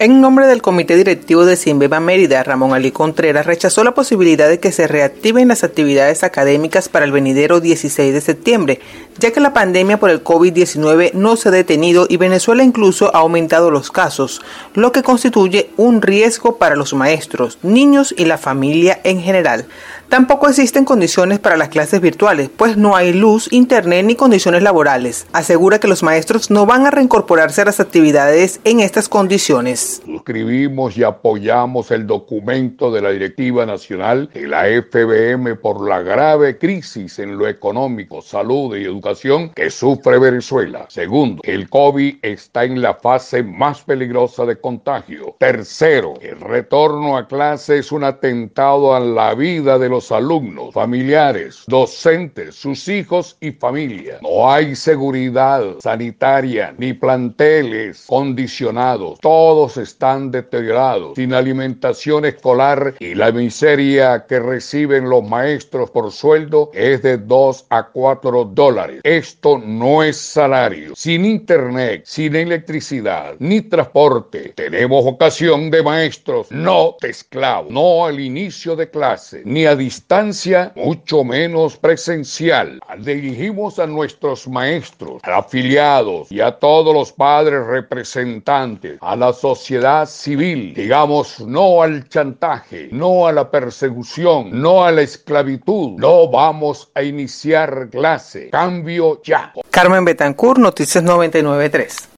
En nombre del Comité Directivo de Simbeba Mérida, Ramón Ali Contreras rechazó la posibilidad de que se reactiven las actividades académicas para el venidero 16 de septiembre, ya que la pandemia por el COVID-19 no se ha detenido y Venezuela incluso ha aumentado los casos, lo que constituye un riesgo para los maestros, niños y la familia en general. Tampoco existen condiciones para las clases virtuales, pues no hay luz, internet ni condiciones laborales. Asegura que los maestros no van a reincorporarse a las actividades en estas condiciones. Suscribimos y apoyamos el documento de la Directiva Nacional de la FBM por la grave crisis en lo económico, salud y educación que sufre Venezuela. Segundo, el COVID está en la fase más peligrosa de contagio. Tercero, el retorno a clase es un atentado a la vida de los alumnos, familiares, docentes, sus hijos y familia. No hay seguridad sanitaria ni planteles condicionados. Todos están deteriorados, sin alimentación escolar y la miseria que reciben los maestros por sueldo es de 2 a 4 dólares. Esto no es salario. Sin internet, sin electricidad, ni transporte, tenemos ocasión de maestros, no de esclavos, no al inicio de clase, ni a distancia, mucho menos presencial. Dirigimos a nuestros maestros, afiliados y a todos los padres representantes, a la sociedad civil. Digamos no al chantaje, no a la persecución, no a la esclavitud. No vamos a iniciar clase. Cambio Carmen Betancourt, Noticias 993.